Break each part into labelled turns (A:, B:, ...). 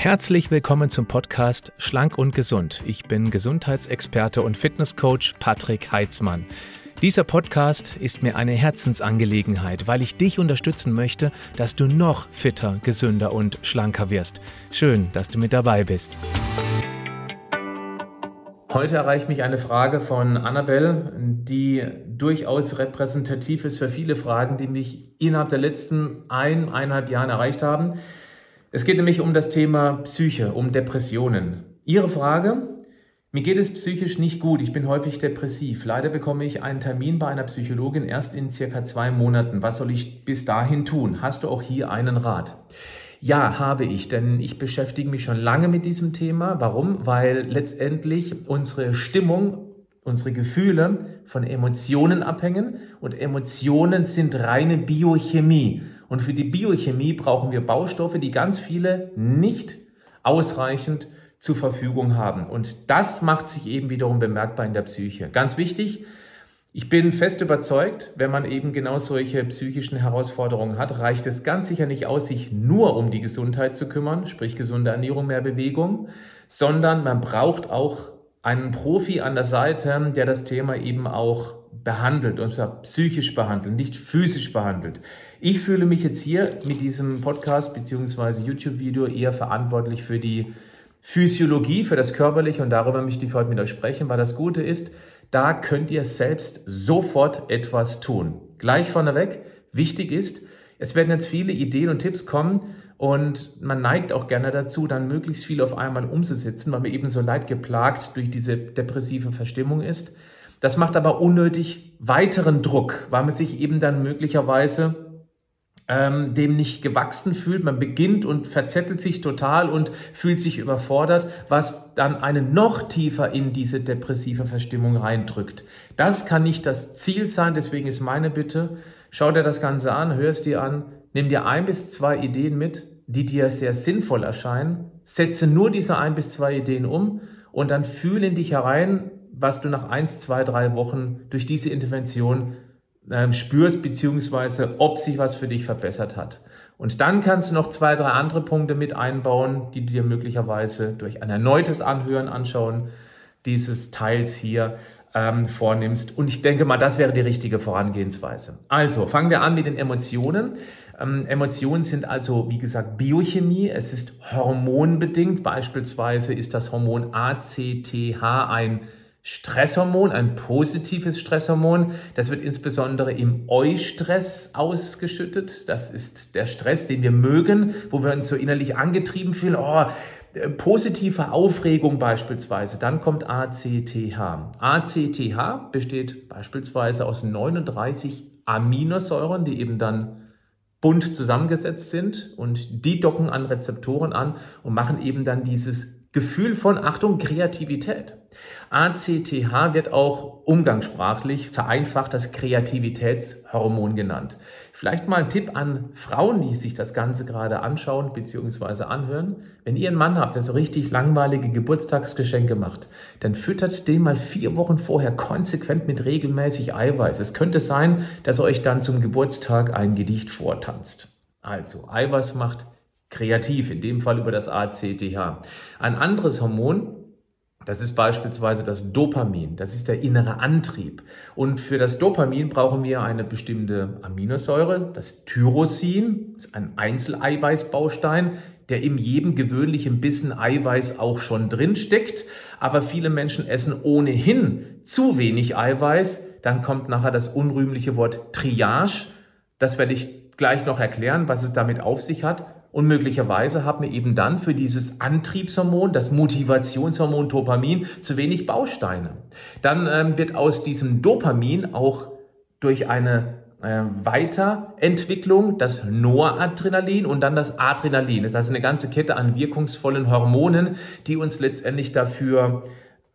A: Herzlich willkommen zum Podcast Schlank und Gesund. Ich bin Gesundheitsexperte und Fitnesscoach Patrick Heitzmann. Dieser Podcast ist mir eine Herzensangelegenheit, weil ich dich unterstützen möchte, dass du noch fitter, gesünder und schlanker wirst. Schön, dass du mit dabei bist. Heute erreicht mich eine Frage von Annabelle, die durchaus repräsentativ ist für viele Fragen, die mich innerhalb der letzten ein, eineinhalb Jahren erreicht haben. Es geht nämlich um das Thema Psyche, um Depressionen. Ihre Frage, mir geht es psychisch nicht gut, ich bin häufig depressiv. Leider bekomme ich einen Termin bei einer Psychologin erst in circa zwei Monaten. Was soll ich bis dahin tun? Hast du auch hier einen Rat? Ja, habe ich, denn ich beschäftige mich schon lange mit diesem Thema. Warum? Weil letztendlich unsere Stimmung, unsere Gefühle von Emotionen abhängen und Emotionen sind reine Biochemie. Und für die Biochemie brauchen wir Baustoffe, die ganz viele nicht ausreichend zur Verfügung haben. Und das macht sich eben wiederum bemerkbar in der Psyche. Ganz wichtig, ich bin fest überzeugt, wenn man eben genau solche psychischen Herausforderungen hat, reicht es ganz sicher nicht aus, sich nur um die Gesundheit zu kümmern, sprich gesunde Ernährung, mehr Bewegung, sondern man braucht auch einen Profi an der Seite, der das Thema eben auch behandelt, und zwar psychisch behandelt, nicht physisch behandelt. Ich fühle mich jetzt hier mit diesem Podcast bzw. YouTube-Video eher verantwortlich für die Physiologie, für das Körperliche und darüber möchte ich heute mit euch sprechen, weil das Gute ist, da könnt ihr selbst sofort etwas tun. Gleich vorneweg, wichtig ist, es werden jetzt viele Ideen und Tipps kommen und man neigt auch gerne dazu, dann möglichst viel auf einmal umzusetzen, weil man eben so leid geplagt durch diese depressive Verstimmung ist. Das macht aber unnötig weiteren Druck, weil man sich eben dann möglicherweise ähm, dem nicht gewachsen fühlt. Man beginnt und verzettelt sich total und fühlt sich überfordert, was dann einen noch tiefer in diese depressive Verstimmung reindrückt. Das kann nicht das Ziel sein, deswegen ist meine Bitte, schau dir das Ganze an, hör es dir an, nimm dir ein bis zwei Ideen mit, die dir sehr sinnvoll erscheinen, setze nur diese ein bis zwei Ideen um und dann fühle in dich herein, was du nach eins, zwei, drei Wochen durch diese Intervention ähm, spürst, beziehungsweise ob sich was für dich verbessert hat. Und dann kannst du noch zwei, drei andere Punkte mit einbauen, die du dir möglicherweise durch ein erneutes Anhören anschauen dieses Teils hier ähm, vornimmst. Und ich denke mal, das wäre die richtige Vorangehensweise. Also, fangen wir an mit den Emotionen. Ähm, Emotionen sind also, wie gesagt, Biochemie. Es ist hormonbedingt. Beispielsweise ist das Hormon ACTH ein Stresshormon, ein positives Stresshormon. Das wird insbesondere im Eustress ausgeschüttet. Das ist der Stress, den wir mögen, wo wir uns so innerlich angetrieben fühlen. Oh, äh, positive Aufregung beispielsweise. Dann kommt ACTH. ACTH besteht beispielsweise aus 39 Aminosäuren, die eben dann bunt zusammengesetzt sind und die docken an Rezeptoren an und machen eben dann dieses Gefühl von, Achtung, Kreativität. ACTH wird auch umgangssprachlich vereinfacht das Kreativitätshormon genannt. Vielleicht mal ein Tipp an Frauen, die sich das Ganze gerade anschauen bzw. anhören. Wenn ihr einen Mann habt, der so richtig langweilige Geburtstagsgeschenke macht, dann füttert den mal vier Wochen vorher konsequent mit regelmäßig Eiweiß. Es könnte sein, dass er euch dann zum Geburtstag ein Gedicht vortanzt. Also, Eiweiß macht kreativ, in dem Fall über das ACTH. Ein anderes Hormon, das ist beispielsweise das Dopamin. Das ist der innere Antrieb. Und für das Dopamin brauchen wir eine bestimmte Aminosäure, das Tyrosin, das ist ein Einzeleiweißbaustein, der in jedem gewöhnlichen Bissen Eiweiß auch schon drin steckt. Aber viele Menschen essen ohnehin zu wenig Eiweiß. Dann kommt nachher das unrühmliche Wort Triage. Das werde ich gleich noch erklären, was es damit auf sich hat. Und möglicherweise haben wir eben dann für dieses Antriebshormon, das Motivationshormon Dopamin, zu wenig Bausteine. Dann ähm, wird aus diesem Dopamin auch durch eine äh, Weiterentwicklung das Noradrenalin und dann das Adrenalin. Das heißt eine ganze Kette an wirkungsvollen Hormonen, die uns letztendlich dafür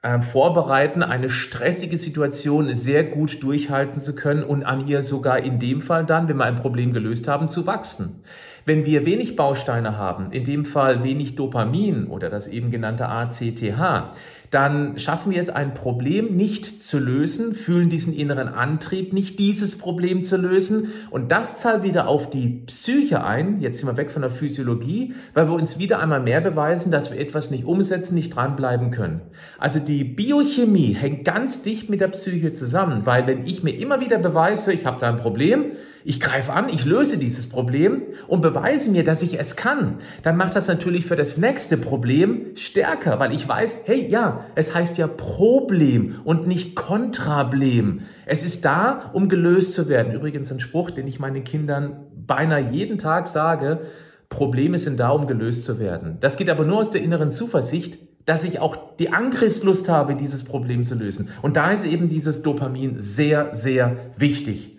A: äh, vorbereiten, eine stressige Situation sehr gut durchhalten zu können und an ihr sogar in dem Fall dann, wenn wir ein Problem gelöst haben, zu wachsen. Wenn wir wenig Bausteine haben, in dem Fall wenig Dopamin oder das eben genannte ACTH, dann schaffen wir es, ein Problem nicht zu lösen, fühlen diesen inneren Antrieb nicht, dieses Problem zu lösen. Und das zahlt wieder auf die Psyche ein. Jetzt sind wir weg von der Physiologie, weil wir uns wieder einmal mehr beweisen, dass wir etwas nicht umsetzen, nicht dranbleiben können. Also die Biochemie hängt ganz dicht mit der Psyche zusammen, weil wenn ich mir immer wieder beweise, ich habe da ein Problem, ich greife an, ich löse dieses Problem und beweise mir, dass ich es kann, dann macht das natürlich für das nächste Problem stärker, weil ich weiß, hey, ja, es heißt ja Problem und nicht Kontrablem. Es ist da, um gelöst zu werden. Übrigens ein Spruch, den ich meinen Kindern beinahe jeden Tag sage, Probleme sind da, um gelöst zu werden. Das geht aber nur aus der inneren Zuversicht, dass ich auch die Angriffslust habe, dieses Problem zu lösen. Und da ist eben dieses Dopamin sehr, sehr wichtig.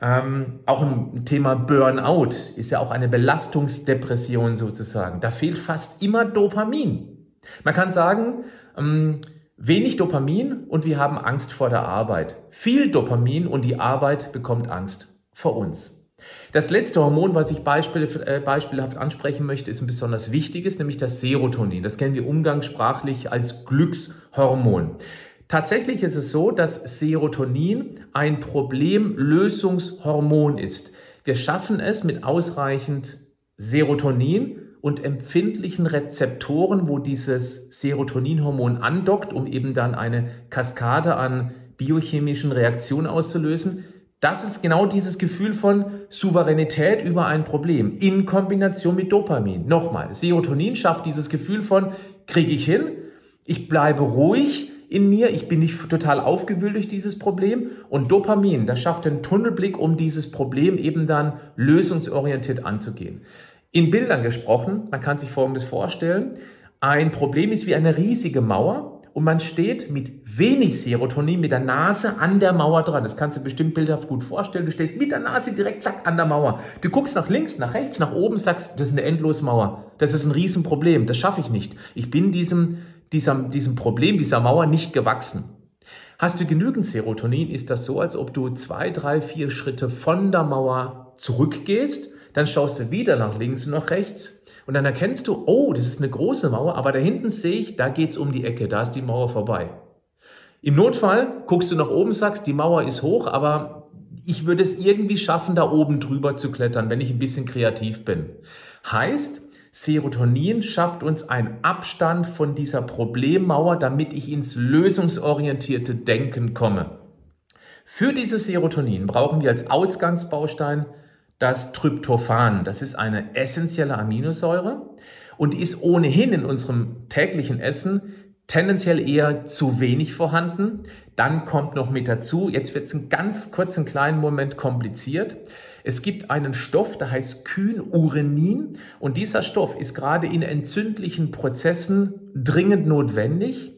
A: Ähm, auch im Thema Burnout ist ja auch eine Belastungsdepression sozusagen. Da fehlt fast immer Dopamin. Man kann sagen, ähm, wenig Dopamin und wir haben Angst vor der Arbeit. Viel Dopamin und die Arbeit bekommt Angst vor uns. Das letzte Hormon, was ich äh, beispielhaft ansprechen möchte, ist ein besonders wichtiges, nämlich das Serotonin. Das kennen wir umgangssprachlich als Glückshormon. Tatsächlich ist es so, dass Serotonin ein Problemlösungshormon ist. Wir schaffen es mit ausreichend Serotonin und empfindlichen Rezeptoren, wo dieses Serotoninhormon andockt, um eben dann eine Kaskade an biochemischen Reaktionen auszulösen. Das ist genau dieses Gefühl von Souveränität über ein Problem in Kombination mit Dopamin. Nochmal, Serotonin schafft dieses Gefühl von, kriege ich hin, ich bleibe ruhig, in mir, ich bin nicht total aufgewühlt durch dieses Problem und Dopamin, das schafft den Tunnelblick, um dieses Problem eben dann lösungsorientiert anzugehen. In Bildern gesprochen, man kann sich Folgendes vorstellen, ein Problem ist wie eine riesige Mauer und man steht mit wenig Serotonin mit der Nase an der Mauer dran. Das kannst du bestimmt bildhaft gut vorstellen. Du stehst mit der Nase direkt zack an der Mauer. Du guckst nach links, nach rechts, nach oben, sagst, das ist eine Endlosmauer. Das ist ein Riesenproblem. Das schaffe ich nicht. Ich bin diesem diesem, diesem Problem, dieser Mauer nicht gewachsen. Hast du genügend Serotonin, ist das so, als ob du zwei, drei, vier Schritte von der Mauer zurückgehst, dann schaust du wieder nach links und nach rechts und dann erkennst du, oh, das ist eine große Mauer, aber da hinten sehe ich, da geht's um die Ecke, da ist die Mauer vorbei. Im Notfall guckst du nach oben, sagst, die Mauer ist hoch, aber ich würde es irgendwie schaffen, da oben drüber zu klettern, wenn ich ein bisschen kreativ bin. Heißt, Serotonin schafft uns einen Abstand von dieser Problemmauer, damit ich ins lösungsorientierte Denken komme. Für dieses Serotonin brauchen wir als Ausgangsbaustein das Tryptophan. Das ist eine essentielle Aminosäure und ist ohnehin in unserem täglichen Essen tendenziell eher zu wenig vorhanden. Dann kommt noch mit dazu, jetzt wird es einen ganz kurzen kleinen Moment kompliziert. Es gibt einen Stoff, der heißt Kynurenin und dieser Stoff ist gerade in entzündlichen Prozessen dringend notwendig.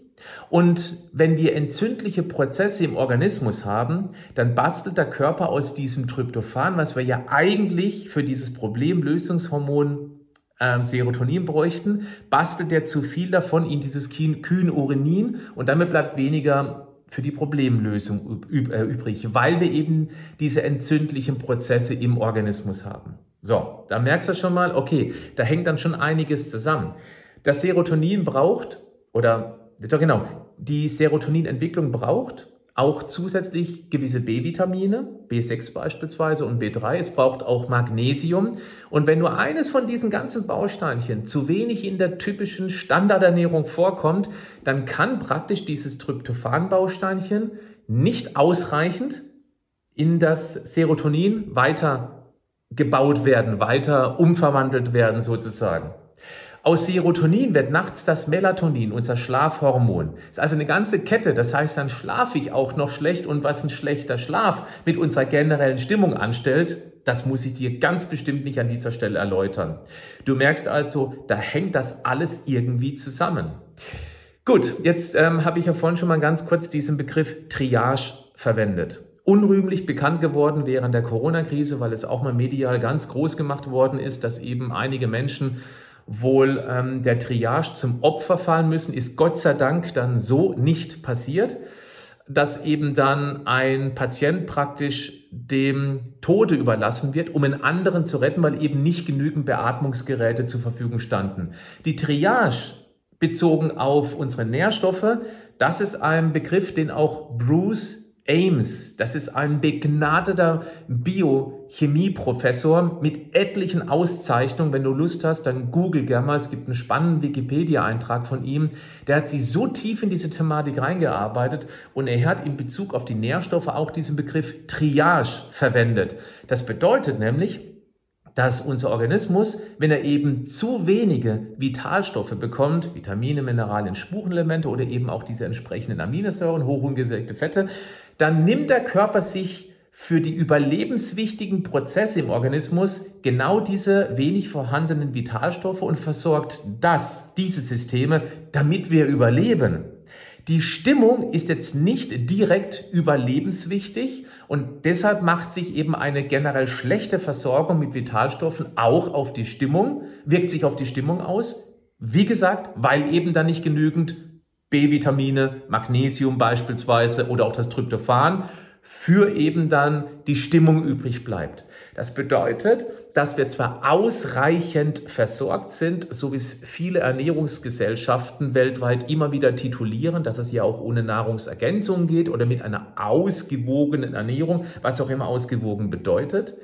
A: Und wenn wir entzündliche Prozesse im Organismus haben, dann bastelt der Körper aus diesem Tryptophan, was wir ja eigentlich für dieses Problemlösungshormon äh, Serotonin bräuchten, bastelt er zu viel davon in dieses Kynurenin und damit bleibt weniger für die Problemlösung äh, übrig, weil wir eben diese entzündlichen Prozesse im Organismus haben. So, da merkst du schon mal, okay, da hängt dann schon einiges zusammen. Das Serotonin braucht, oder, genau, die Serotoninentwicklung braucht auch zusätzlich gewisse B-Vitamine, B6 beispielsweise und B3. Es braucht auch Magnesium. Und wenn nur eines von diesen ganzen Bausteinchen zu wenig in der typischen Standardernährung vorkommt, dann kann praktisch dieses Tryptophan-Bausteinchen nicht ausreichend in das Serotonin weiter gebaut werden, weiter umverwandelt werden sozusagen. Aus Serotonin wird nachts das Melatonin, unser Schlafhormon. Ist also eine ganze Kette. Das heißt, dann schlafe ich auch noch schlecht und was ein schlechter Schlaf mit unserer generellen Stimmung anstellt, das muss ich dir ganz bestimmt nicht an dieser Stelle erläutern. Du merkst also, da hängt das alles irgendwie zusammen. Gut, jetzt ähm, habe ich ja vorhin schon mal ganz kurz diesen Begriff Triage verwendet unrühmlich bekannt geworden während der Corona-Krise, weil es auch mal medial ganz groß gemacht worden ist, dass eben einige Menschen wohl ähm, der Triage zum Opfer fallen müssen, ist Gott sei Dank dann so nicht passiert. dass eben dann ein Patient praktisch dem Tode überlassen wird, um einen anderen zu retten, weil eben nicht genügend Beatmungsgeräte zur Verfügung standen. Die Triage bezogen auf unsere Nährstoffe, das ist ein Begriff, den auch Bruce Ames, das ist ein begnadeter Biochemieprofessor mit etlichen Auszeichnungen. Wenn du Lust hast, dann google gerne mal. Es gibt einen spannenden Wikipedia-Eintrag von ihm. Der hat sich so tief in diese Thematik reingearbeitet und er hat in Bezug auf die Nährstoffe auch diesen Begriff Triage verwendet. Das bedeutet nämlich, dass unser Organismus, wenn er eben zu wenige Vitalstoffe bekommt, Vitamine, Mineralien, Spurenelemente oder eben auch diese entsprechenden Aminosäuren, hochungesättigte Fette, dann nimmt der Körper sich für die überlebenswichtigen Prozesse im Organismus genau diese wenig vorhandenen Vitalstoffe und versorgt das, diese Systeme, damit wir überleben. Die Stimmung ist jetzt nicht direkt überlebenswichtig und deshalb macht sich eben eine generell schlechte Versorgung mit Vitalstoffen auch auf die Stimmung, wirkt sich auf die Stimmung aus. Wie gesagt, weil eben dann nicht genügend B-Vitamine, Magnesium beispielsweise oder auch das Tryptophan für eben dann die Stimmung übrig bleibt. Das bedeutet, dass wir zwar ausreichend versorgt sind, so wie es viele Ernährungsgesellschaften weltweit immer wieder titulieren, dass es ja auch ohne Nahrungsergänzung geht oder mit einer ausgewogenen Ernährung, was auch immer ausgewogen bedeutet.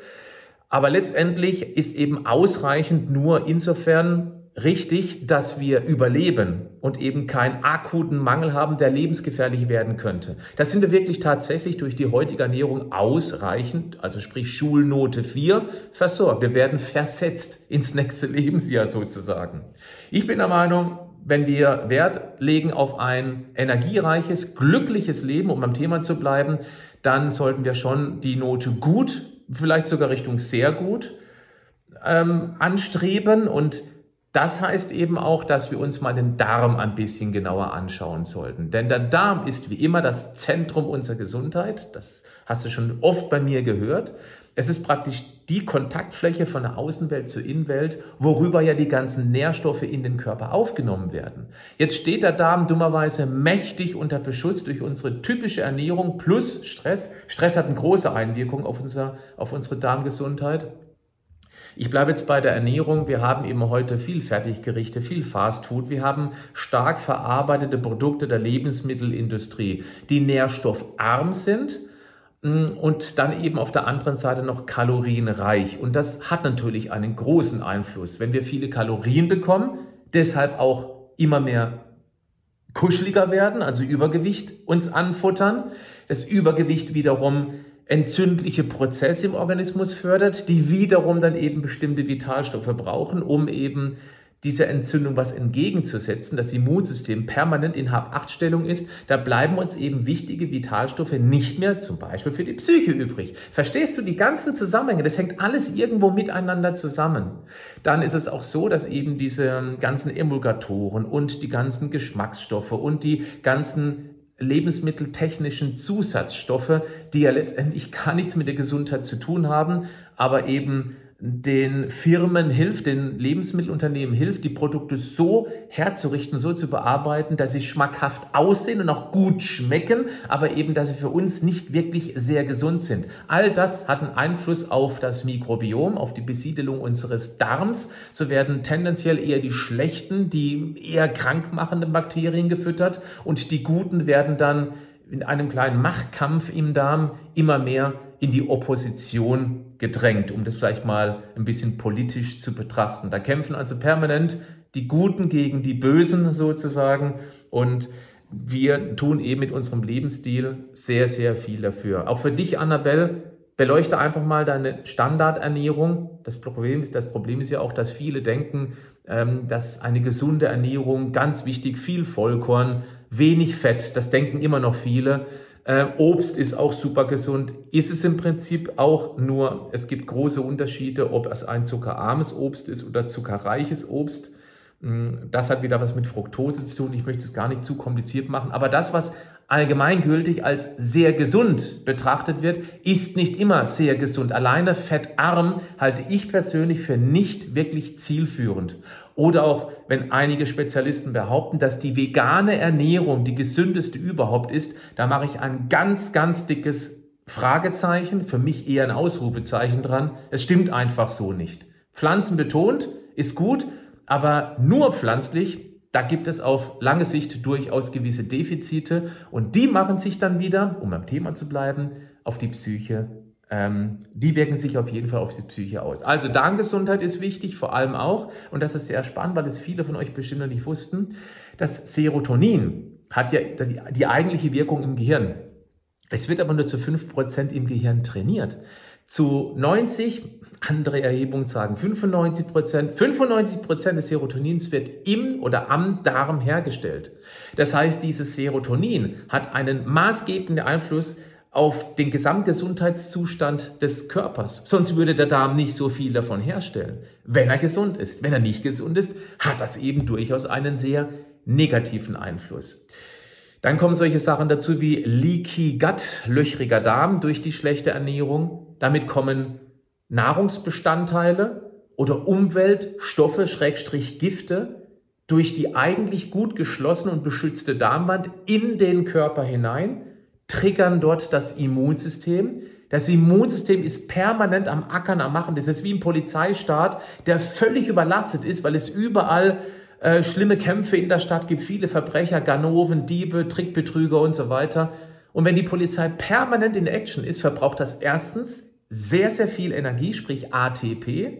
A: Aber letztendlich ist eben ausreichend nur insofern richtig, dass wir überleben und eben keinen akuten Mangel haben, der lebensgefährlich werden könnte. Das sind wir wirklich tatsächlich durch die heutige Ernährung ausreichend, also sprich Schulnote 4, versorgt. Wir werden versetzt ins nächste Lebensjahr sozusagen. Ich bin der Meinung, wenn wir Wert legen auf ein energiereiches, glückliches Leben, um beim Thema zu bleiben, dann sollten wir schon die Note gut, vielleicht sogar Richtung sehr gut ähm, anstreben und das heißt eben auch, dass wir uns mal den Darm ein bisschen genauer anschauen sollten. Denn der Darm ist wie immer das Zentrum unserer Gesundheit. Das hast du schon oft bei mir gehört. Es ist praktisch die Kontaktfläche von der Außenwelt zur Innenwelt, worüber ja die ganzen Nährstoffe in den Körper aufgenommen werden. Jetzt steht der Darm dummerweise mächtig unter Beschuss durch unsere typische Ernährung plus Stress. Stress hat eine große Einwirkung auf, unser, auf unsere Darmgesundheit. Ich bleibe jetzt bei der Ernährung. Wir haben eben heute viel Fertiggerichte, viel Fastfood. Wir haben stark verarbeitete Produkte der Lebensmittelindustrie, die nährstoffarm sind mm, und dann eben auf der anderen Seite noch kalorienreich. Und das hat natürlich einen großen Einfluss. Wenn wir viele Kalorien bekommen, deshalb auch immer mehr kuscheliger werden, also Übergewicht uns anfuttern, das Übergewicht wiederum entzündliche Prozesse im Organismus fördert, die wiederum dann eben bestimmte Vitalstoffe brauchen, um eben dieser Entzündung was entgegenzusetzen, das Immunsystem permanent in Hab-8-Stellung ist, da bleiben uns eben wichtige Vitalstoffe nicht mehr zum Beispiel für die Psyche übrig. Verstehst du die ganzen Zusammenhänge? Das hängt alles irgendwo miteinander zusammen. Dann ist es auch so, dass eben diese ganzen Emulgatoren und die ganzen Geschmacksstoffe und die ganzen lebensmitteltechnischen Zusatzstoffe, die ja letztendlich gar nichts mit der Gesundheit zu tun haben, aber eben den Firmen hilft, den Lebensmittelunternehmen hilft, die Produkte so herzurichten, so zu bearbeiten, dass sie schmackhaft aussehen und auch gut schmecken, aber eben, dass sie für uns nicht wirklich sehr gesund sind. All das hat einen Einfluss auf das Mikrobiom, auf die Besiedelung unseres Darms. So werden tendenziell eher die schlechten, die eher krankmachenden Bakterien gefüttert und die guten werden dann in einem kleinen Machtkampf im Darm immer mehr in die Opposition gedrängt, um das vielleicht mal ein bisschen politisch zu betrachten. Da kämpfen also permanent die Guten gegen die Bösen sozusagen und wir tun eben mit unserem Lebensstil sehr, sehr viel dafür. Auch für dich, Annabelle, beleuchte einfach mal deine Standardernährung. Das Problem, das Problem ist ja auch, dass viele denken, ähm, dass eine gesunde Ernährung ganz wichtig, viel Vollkorn, wenig Fett, das denken immer noch viele. Äh, Obst ist auch super gesund. Ist es im Prinzip auch nur, es gibt große Unterschiede, ob es ein zuckerarmes Obst ist oder zuckerreiches Obst. Mm, das hat wieder was mit Fructose zu tun. Ich möchte es gar nicht zu kompliziert machen. Aber das, was allgemeingültig als sehr gesund betrachtet wird, ist nicht immer sehr gesund. Alleine fettarm halte ich persönlich für nicht wirklich zielführend. Oder auch, wenn einige Spezialisten behaupten, dass die vegane Ernährung die gesündeste überhaupt ist, da mache ich ein ganz, ganz dickes Fragezeichen, für mich eher ein Ausrufezeichen dran. Es stimmt einfach so nicht. Pflanzen betont ist gut, aber nur pflanzlich da gibt es auf lange Sicht durchaus gewisse Defizite und die machen sich dann wieder, um am Thema zu bleiben, auf die Psyche. Ähm, die wirken sich auf jeden Fall auf die Psyche aus. Also Darmgesundheit ist wichtig, vor allem auch, und das ist sehr spannend, weil es viele von euch bestimmt noch nicht wussten, das Serotonin hat ja die, die eigentliche Wirkung im Gehirn. Es wird aber nur zu 5% im Gehirn trainiert. Zu 90 andere Erhebungen sagen 95 Prozent. 95 Prozent des Serotonins wird im oder am Darm hergestellt. Das heißt, dieses Serotonin hat einen maßgebenden Einfluss auf den Gesamtgesundheitszustand des Körpers. Sonst würde der Darm nicht so viel davon herstellen, wenn er gesund ist. Wenn er nicht gesund ist, hat das eben durchaus einen sehr negativen Einfluss. Dann kommen solche Sachen dazu wie Leaky Gut, löchriger Darm durch die schlechte Ernährung. Damit kommen Nahrungsbestandteile oder Umweltstoffe, Schrägstrich Gifte, durch die eigentlich gut geschlossene und beschützte Darmwand in den Körper hinein, triggern dort das Immunsystem. Das Immunsystem ist permanent am Ackern, am Machen. Das ist wie ein Polizeistaat, der völlig überlastet ist, weil es überall äh, schlimme Kämpfe in der Stadt gibt, viele Verbrecher, Ganoven, Diebe, Trickbetrüger und so weiter. Und wenn die Polizei permanent in Action ist, verbraucht das erstens sehr, sehr viel Energie, sprich ATP.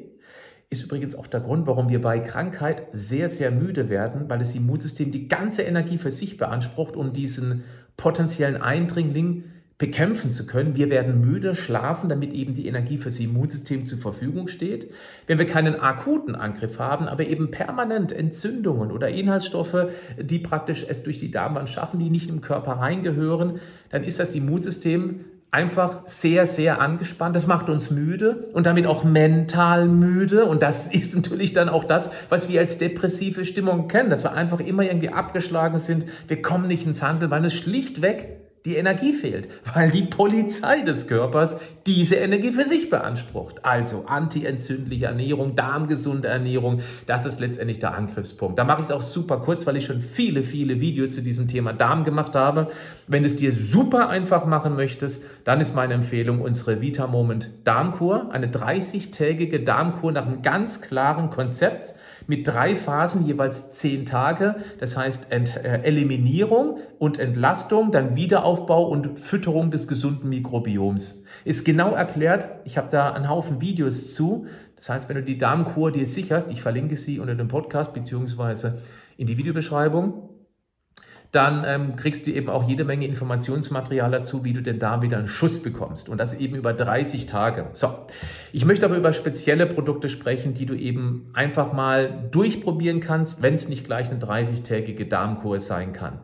A: Ist übrigens auch der Grund, warum wir bei Krankheit sehr, sehr müde werden, weil das Immunsystem die ganze Energie für sich beansprucht, um diesen potenziellen Eindringling bekämpfen zu können. Wir werden müde, schlafen, damit eben die Energie fürs Immunsystem zur Verfügung steht. Wenn wir keinen akuten Angriff haben, aber eben permanent Entzündungen oder Inhaltsstoffe, die praktisch es durch die Darmwand schaffen, die nicht im Körper reingehören, dann ist das Immunsystem einfach sehr, sehr angespannt. Das macht uns müde und damit auch mental müde. Und das ist natürlich dann auch das, was wir als depressive Stimmung kennen, dass wir einfach immer irgendwie abgeschlagen sind. Wir kommen nicht ins Handeln, weil es schlichtweg die Energie fehlt, weil die Polizei des Körpers diese Energie für sich beansprucht. Also antientzündliche Ernährung, darmgesunde Ernährung, das ist letztendlich der Angriffspunkt. Da mache ich es auch super kurz, weil ich schon viele, viele Videos zu diesem Thema Darm gemacht habe. Wenn du es dir super einfach machen möchtest, dann ist meine Empfehlung unsere Vita Moment Darmkur, eine 30-tägige Darmkur nach einem ganz klaren Konzept mit drei Phasen, jeweils zehn Tage. Das heißt Ent äh, Eliminierung und Entlastung, dann Wiederaufbau und Fütterung des gesunden Mikrobioms. Ist genau erklärt. Ich habe da einen Haufen Videos zu. Das heißt, wenn du die Darmkur dir sicherst, ich verlinke sie unter dem Podcast beziehungsweise in die Videobeschreibung, dann ähm, kriegst du eben auch jede Menge Informationsmaterial dazu, wie du denn da wieder einen Schuss bekommst. Und das eben über 30 Tage. So, ich möchte aber über spezielle Produkte sprechen, die du eben einfach mal durchprobieren kannst, wenn es nicht gleich eine 30-tägige Darmkur sein kann.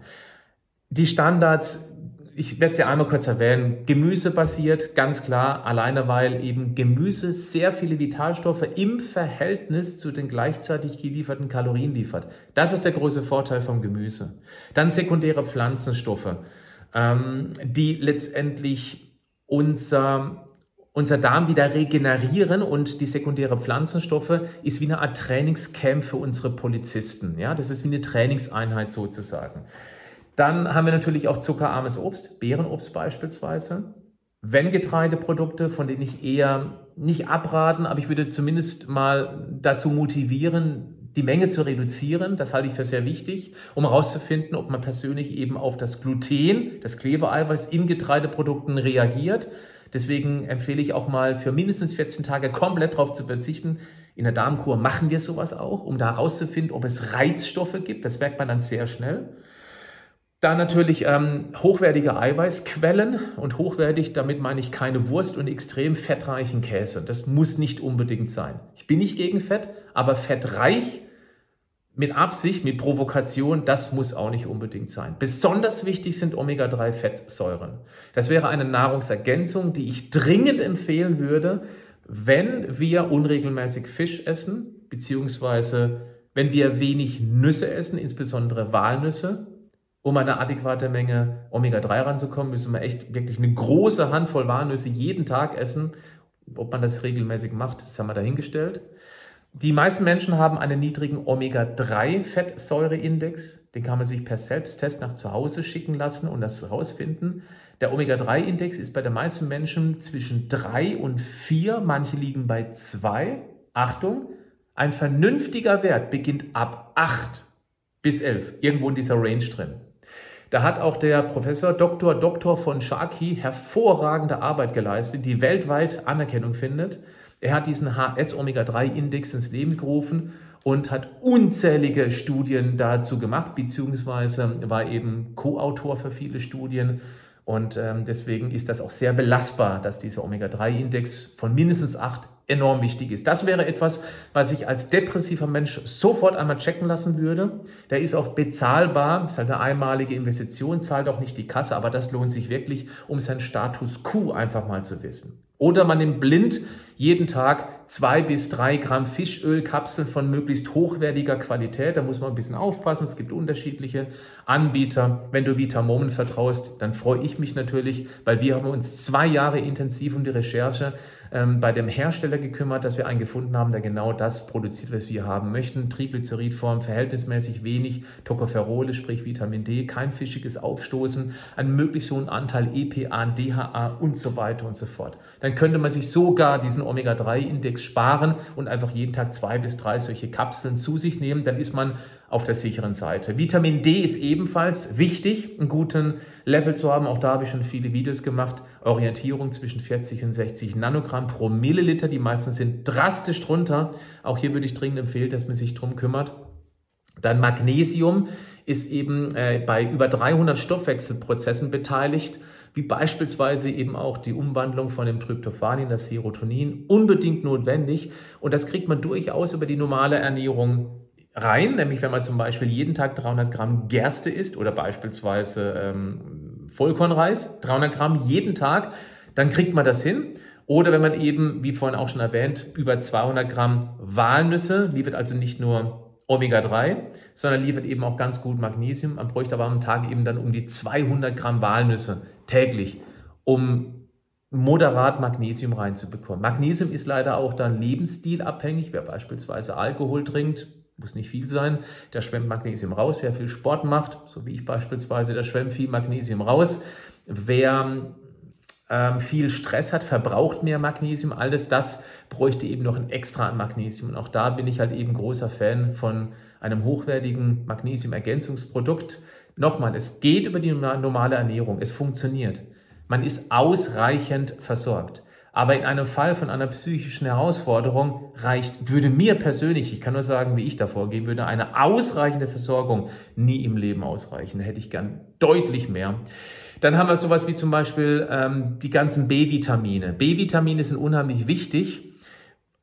A: Die Standards ich werde es ja einmal kurz erwähnen, Gemüse basiert, ganz klar, alleine weil eben Gemüse sehr viele Vitalstoffe im Verhältnis zu den gleichzeitig gelieferten Kalorien liefert. Das ist der große Vorteil vom Gemüse. Dann sekundäre Pflanzenstoffe, ähm, die letztendlich unser unser Darm wieder regenerieren und die sekundäre Pflanzenstoffe ist wie eine Art Trainingscamp für unsere Polizisten. Ja, das ist wie eine Trainingseinheit sozusagen. Dann haben wir natürlich auch zuckerarmes Obst, Beerenobst beispielsweise. Wenn Getreideprodukte, von denen ich eher nicht abraten, aber ich würde zumindest mal dazu motivieren, die Menge zu reduzieren. Das halte ich für sehr wichtig, um herauszufinden, ob man persönlich eben auf das Gluten, das Klebeeiweiß in Getreideprodukten reagiert. Deswegen empfehle ich auch mal für mindestens 14 Tage komplett darauf zu verzichten. In der Darmkur machen wir sowas auch, um da herauszufinden, ob es Reizstoffe gibt. Das merkt man dann sehr schnell. Dann natürlich ähm, hochwertige Eiweißquellen und hochwertig, damit meine ich keine Wurst und extrem fettreichen Käse. Das muss nicht unbedingt sein. Ich bin nicht gegen Fett, aber fettreich mit Absicht, mit Provokation, das muss auch nicht unbedingt sein. Besonders wichtig sind Omega-3-Fettsäuren. Das wäre eine Nahrungsergänzung, die ich dringend empfehlen würde, wenn wir unregelmäßig Fisch essen, beziehungsweise wenn wir wenig Nüsse essen, insbesondere Walnüsse um eine adäquate Menge Omega-3 ranzukommen, müssen wir echt wirklich eine große Handvoll Walnüsse jeden Tag essen. Ob man das regelmäßig macht, das haben wir dahingestellt. Die meisten Menschen haben einen niedrigen Omega-3-Fettsäureindex. Den kann man sich per Selbsttest nach zu Hause schicken lassen und das herausfinden. Der Omega-3-Index ist bei den meisten Menschen zwischen 3 und 4, manche liegen bei 2. Achtung, ein vernünftiger Wert beginnt ab 8 bis 11, irgendwo in dieser Range drin. Da hat auch der Professor Dr. Dr. von Sharkey hervorragende Arbeit geleistet, die weltweit Anerkennung findet. Er hat diesen HS-Omega-3-Index ins Leben gerufen und hat unzählige Studien dazu gemacht, beziehungsweise war eben Co-Autor für viele Studien und ähm, deswegen ist das auch sehr belastbar, dass dieser Omega-3-Index von mindestens 8 enorm wichtig ist. Das wäre etwas, was ich als depressiver Mensch sofort einmal checken lassen würde. Der ist auch bezahlbar, ist halt eine einmalige Investition, zahlt auch nicht die Kasse, aber das lohnt sich wirklich, um seinen Status quo einfach mal zu wissen. Oder man nimmt blind jeden Tag zwei bis drei Gramm Fischölkapseln von möglichst hochwertiger Qualität. Da muss man ein bisschen aufpassen. Es gibt unterschiedliche Anbieter. Wenn du Vitamomen vertraust, dann freue ich mich natürlich, weil wir haben uns zwei Jahre intensiv um die Recherche ähm, bei dem Hersteller gekümmert, dass wir einen gefunden haben, der genau das produziert, was wir haben möchten. Triglyceridform, verhältnismäßig wenig Tocopherole, sprich Vitamin D, kein fischiges Aufstoßen, einen möglichst hohen Anteil EPA, DHA und so weiter und so fort. Dann könnte man sich sogar diesen Omega-3-Index sparen und einfach jeden Tag zwei bis drei solche Kapseln zu sich nehmen. Dann ist man auf der sicheren Seite. Vitamin D ist ebenfalls wichtig, einen guten Level zu haben. Auch da habe ich schon viele Videos gemacht. Orientierung zwischen 40 und 60 Nanogramm pro Milliliter. Die meisten sind drastisch drunter. Auch hier würde ich dringend empfehlen, dass man sich drum kümmert. Dann Magnesium ist eben äh, bei über 300 Stoffwechselprozessen beteiligt wie beispielsweise eben auch die Umwandlung von dem Tryptophan in das Serotonin, unbedingt notwendig. Und das kriegt man durchaus über die normale Ernährung rein, nämlich wenn man zum Beispiel jeden Tag 300 Gramm Gerste isst oder beispielsweise ähm, Vollkornreis, 300 Gramm jeden Tag, dann kriegt man das hin. Oder wenn man eben, wie vorhin auch schon erwähnt, über 200 Gramm Walnüsse, liefert also nicht nur Omega-3, sondern liefert eben auch ganz gut Magnesium. Man bräuchte aber am Tag eben dann um die 200 Gramm Walnüsse täglich, um moderat Magnesium reinzubekommen. Magnesium ist leider auch dann lebensstilabhängig. Wer beispielsweise Alkohol trinkt, muss nicht viel sein. Da schwemmt Magnesium raus. Wer viel Sport macht, so wie ich beispielsweise, da schwemmt viel Magnesium raus. Wer ähm, viel Stress hat, verbraucht mehr Magnesium. Alles das bräuchte eben noch ein Extra an Magnesium. Und auch da bin ich halt eben großer Fan von einem hochwertigen Magnesium-Ergänzungsprodukt. Nochmal, es geht über die normale Ernährung. Es funktioniert. Man ist ausreichend versorgt. Aber in einem Fall von einer psychischen Herausforderung reicht, würde mir persönlich, ich kann nur sagen, wie ich da vorgehen würde, eine ausreichende Versorgung nie im Leben ausreichen. Da hätte ich gern deutlich mehr. Dann haben wir sowas wie zum Beispiel ähm, die ganzen B-Vitamine. B-Vitamine sind unheimlich wichtig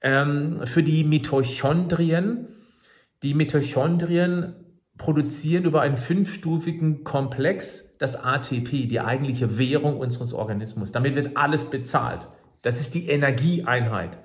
A: ähm, für die Mitochondrien. Die Mitochondrien produzieren über einen fünfstufigen Komplex das ATP, die eigentliche Währung unseres Organismus. Damit wird alles bezahlt. Das ist die Energieeinheit.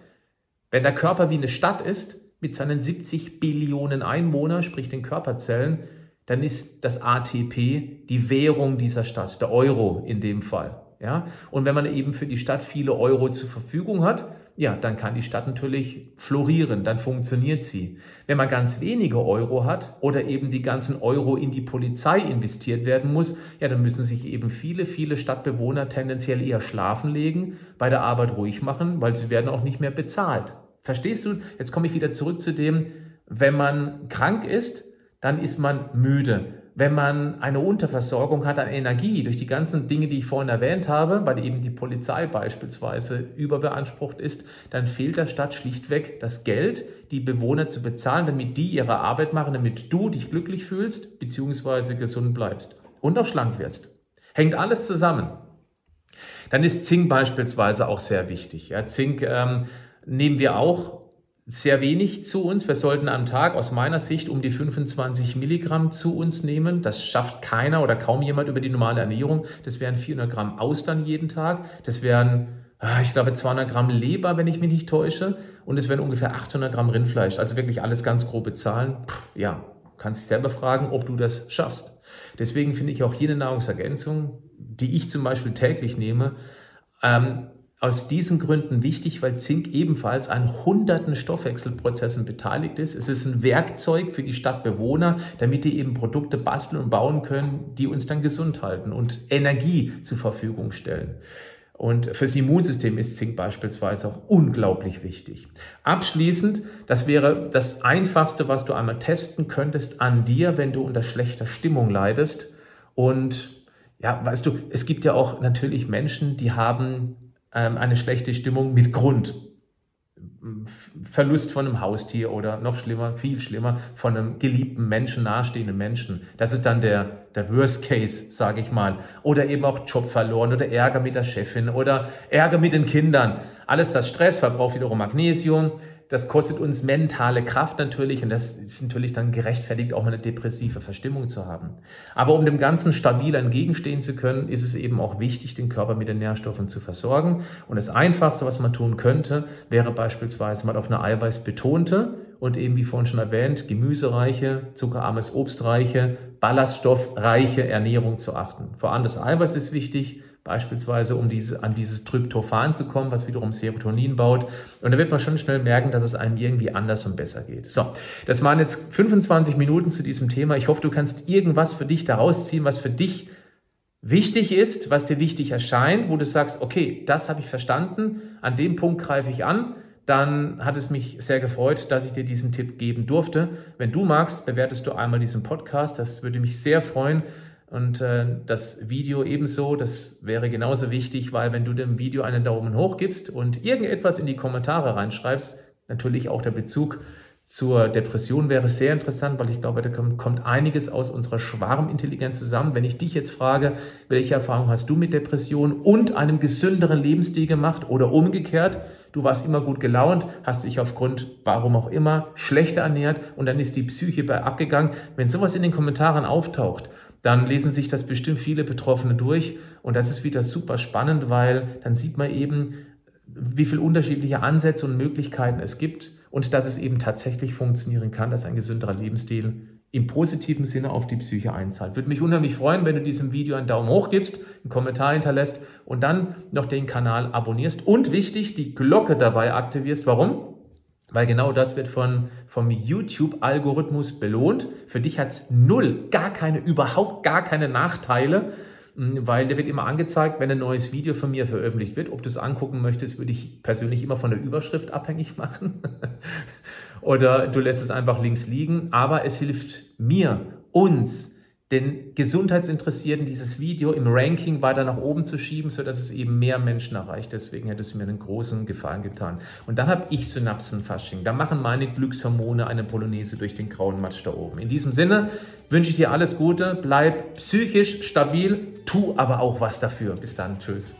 A: Wenn der Körper wie eine Stadt ist, mit seinen 70 Billionen Einwohnern, sprich den Körperzellen, dann ist das ATP die Währung dieser Stadt, der Euro in dem Fall. Ja? Und wenn man eben für die Stadt viele Euro zur Verfügung hat, ja, dann kann die Stadt natürlich florieren, dann funktioniert sie. Wenn man ganz wenige Euro hat oder eben die ganzen Euro in die Polizei investiert werden muss, ja, dann müssen sich eben viele, viele Stadtbewohner tendenziell eher schlafen legen, bei der Arbeit ruhig machen, weil sie werden auch nicht mehr bezahlt. Verstehst du? Jetzt komme ich wieder zurück zu dem, wenn man krank ist, dann ist man müde wenn man eine Unterversorgung hat an Energie durch die ganzen Dinge, die ich vorhin erwähnt habe, weil eben die Polizei beispielsweise überbeansprucht ist, dann fehlt der Stadt schlichtweg das Geld, die Bewohner zu bezahlen, damit die ihre Arbeit machen, damit du dich glücklich fühlst bzw. gesund bleibst und auch schlank wirst. Hängt alles zusammen. Dann ist Zink beispielsweise auch sehr wichtig. Ja, Zink ähm, nehmen wir auch sehr wenig zu uns. Wir sollten am Tag aus meiner Sicht um die 25 Milligramm zu uns nehmen. Das schafft keiner oder kaum jemand über die normale Ernährung. Das wären 400 Gramm Austern jeden Tag. Das wären, ah, ich glaube, 200 Gramm Leber, wenn ich mich nicht täusche. Und es wären ungefähr 800 Gramm Rindfleisch. Also wirklich alles ganz grobe Zahlen. Pff, ja, kannst dich selber fragen, ob du das schaffst. Deswegen finde ich auch eine Nahrungsergänzung, die ich zum Beispiel täglich nehme, ähm, aus diesen Gründen wichtig, weil Zink ebenfalls an hunderten Stoffwechselprozessen beteiligt ist. Es ist ein Werkzeug für die Stadtbewohner, damit die eben Produkte basteln und bauen können, die uns dann gesund halten und Energie zur Verfügung stellen. Und fürs Immunsystem ist Zink beispielsweise auch unglaublich wichtig. Abschließend, das wäre das Einfachste, was du einmal testen könntest an dir, wenn du unter schlechter Stimmung leidest. Und ja, weißt du, es gibt ja auch natürlich Menschen, die haben eine schlechte Stimmung mit Grund. Verlust von einem Haustier oder noch schlimmer, viel schlimmer, von einem geliebten Menschen, nahestehenden Menschen. Das ist dann der, der Worst Case, sage ich mal. Oder eben auch Job verloren oder Ärger mit der Chefin oder Ärger mit den Kindern. Alles das Stress verbraucht wiederum Magnesium das kostet uns mentale Kraft natürlich und das ist natürlich dann gerechtfertigt, auch eine depressive Verstimmung zu haben. Aber um dem Ganzen stabil entgegenstehen zu können, ist es eben auch wichtig, den Körper mit den Nährstoffen zu versorgen. Und das Einfachste, was man tun könnte, wäre beispielsweise mal auf eine eiweißbetonte und eben wie vorhin schon erwähnt, gemüsereiche, zuckerarmes Obstreiche, ballaststoffreiche Ernährung zu achten. Vor allem das Eiweiß ist wichtig, beispielsweise um diese, an dieses Tryptophan zu kommen, was wiederum Serotonin baut. Und da wird man schon schnell merken, dass es einem irgendwie anders und besser geht. So, das waren jetzt 25 Minuten zu diesem Thema. Ich hoffe, du kannst irgendwas für dich daraus ziehen, was für dich wichtig ist, was dir wichtig erscheint, wo du sagst, okay, das habe ich verstanden, an dem Punkt greife ich an dann hat es mich sehr gefreut, dass ich dir diesen Tipp geben durfte. Wenn du magst, bewertest du einmal diesen Podcast. Das würde mich sehr freuen. Und äh, das Video ebenso, das wäre genauso wichtig, weil wenn du dem Video einen Daumen hoch gibst und irgendetwas in die Kommentare reinschreibst, natürlich auch der Bezug zur Depression wäre sehr interessant, weil ich glaube, da kommt, einiges aus unserer Schwarmintelligenz zusammen. Wenn ich dich jetzt frage, welche Erfahrung hast du mit Depression und einem gesünderen Lebensstil gemacht oder umgekehrt, du warst immer gut gelaunt, hast dich aufgrund, warum auch immer, schlechter ernährt und dann ist die Psyche bei abgegangen. Wenn sowas in den Kommentaren auftaucht, dann lesen sich das bestimmt viele Betroffene durch. Und das ist wieder super spannend, weil dann sieht man eben, wie viele unterschiedliche Ansätze und Möglichkeiten es gibt und dass es eben tatsächlich funktionieren kann, dass ein gesünderer Lebensstil im positiven Sinne auf die Psyche einzahlt. Würde mich unheimlich freuen, wenn du diesem Video einen Daumen hoch gibst, einen Kommentar hinterlässt und dann noch den Kanal abonnierst und wichtig, die Glocke dabei aktivierst. Warum? Weil genau das wird von, vom YouTube-Algorithmus belohnt. Für dich hat's null, gar keine, überhaupt gar keine Nachteile, hm, weil der wird immer angezeigt, wenn ein neues Video von mir veröffentlicht wird. Ob du es angucken möchtest, würde ich persönlich immer von der Überschrift abhängig machen. Oder du lässt es einfach links liegen. Aber es hilft mir, uns, den Gesundheitsinteressierten dieses Video im Ranking weiter nach oben zu schieben, sodass es eben mehr Menschen erreicht. Deswegen hätte es mir einen großen Gefallen getan. Und dann habe ich Synapsenfasching. Da machen meine Glückshormone eine Polonaise durch den grauen Matsch da oben. In diesem Sinne wünsche ich dir alles Gute, bleib psychisch stabil, tu aber auch was dafür. Bis dann, tschüss.